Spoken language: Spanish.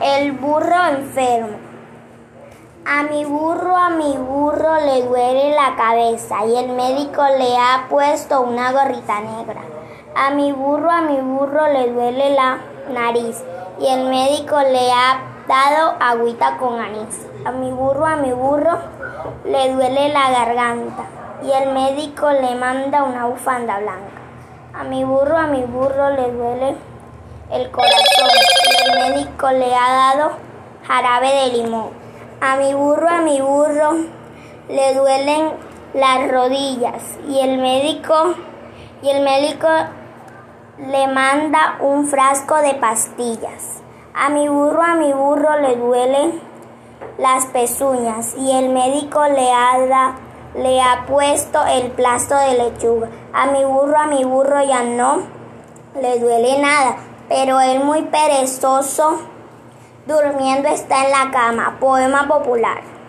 El burro enfermo. A mi burro, a mi burro le duele la cabeza y el médico le ha puesto una gorrita negra. A mi burro, a mi burro le duele la nariz y el médico le ha dado agüita con anís. A mi burro, a mi burro le duele la garganta y el médico le manda una bufanda blanca. A mi burro, a mi burro le duele el corazón el médico le ha dado jarabe de limón. A mi burro, a mi burro le duelen las rodillas y el médico y el médico le manda un frasco de pastillas. A mi burro, a mi burro le duelen las pezuñas y el médico le ha, le ha puesto el plasto de lechuga. A mi burro, a mi burro ya no le duele nada, pero él muy perezoso durmiendo está en la cama. Poema popular.